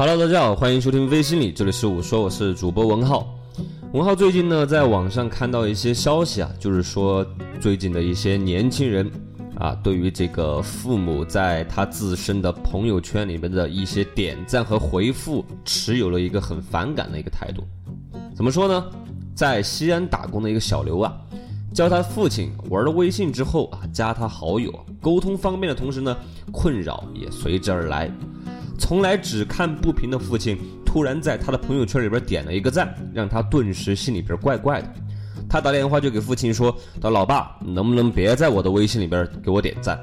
Hello，大家好，欢迎收听微心理，这里是我说，我是主播文浩。文浩最近呢，在网上看到一些消息啊，就是说最近的一些年轻人啊，对于这个父母在他自身的朋友圈里面的一些点赞和回复，持有了一个很反感的一个态度。怎么说呢？在西安打工的一个小刘啊，教他父亲玩了微信之后啊，加他好友，沟通方便的同时呢，困扰也随之而来。从来只看不评的父亲，突然在他的朋友圈里边点了一个赞，让他顿时心里边怪怪的。他打电话就给父亲说：“到老爸，能不能别在我的微信里边给我点赞？”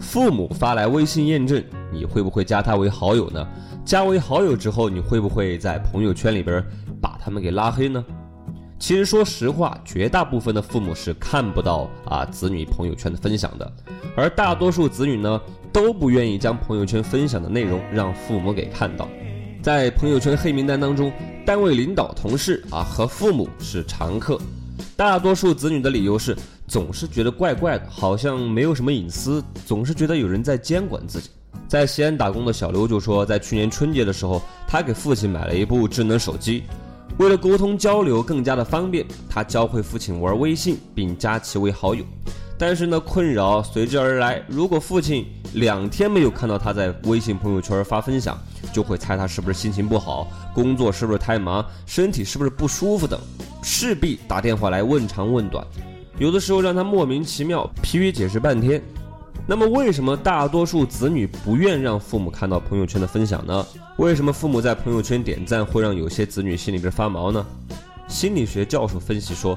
父母发来微信验证，你会不会加他为好友呢？加为好友之后，你会不会在朋友圈里边把他们给拉黑呢？其实说实话，绝大部分的父母是看不到啊子女朋友圈的分享的，而大多数子女呢都不愿意将朋友圈分享的内容让父母给看到。在朋友圈黑名单当中，单位领导、同事啊和父母是常客。大多数子女的理由是总是觉得怪怪的，好像没有什么隐私，总是觉得有人在监管自己。在西安打工的小刘就说，在去年春节的时候，他给父亲买了一部智能手机。为了沟通交流更加的方便，他教会父亲玩微信，并加其为好友。但是呢，困扰随之而来。如果父亲两天没有看到他在微信朋友圈发分享，就会猜他是不是心情不好，工作是不是太忙，身体是不是不舒服等，势必打电话来问长问短。有的时候让他莫名其妙，疲于解释半天。那么，为什么大多数子女不愿让父母看到朋友圈的分享呢？为什么父母在朋友圈点赞会让有些子女心里边发毛呢？心理学教授分析说，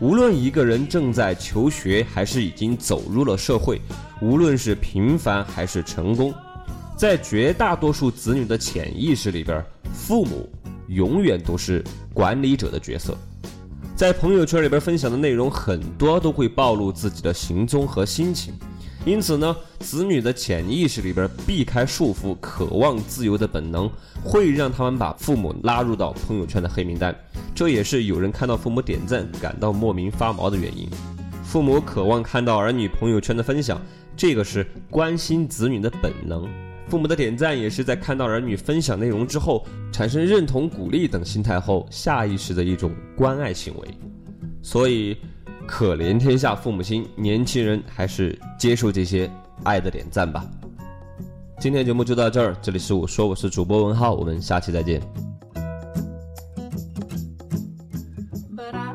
无论一个人正在求学还是已经走入了社会，无论是平凡还是成功，在绝大多数子女的潜意识里边，父母永远都是管理者的角色。在朋友圈里边分享的内容很多都会暴露自己的行踪和心情。因此呢，子女的潜意识里边避开束缚、渴望自由的本能，会让他们把父母拉入到朋友圈的黑名单。这也是有人看到父母点赞感到莫名发毛的原因。父母渴望看到儿女朋友圈的分享，这个是关心子女的本能。父母的点赞也是在看到儿女分享内容之后，产生认同、鼓励等心态后，下意识的一种关爱行为。所以。可怜天下父母心，年轻人还是接受这些爱的点赞吧。今天节目就到这儿，这里是我说，我是主播文浩，我们下期再见。But I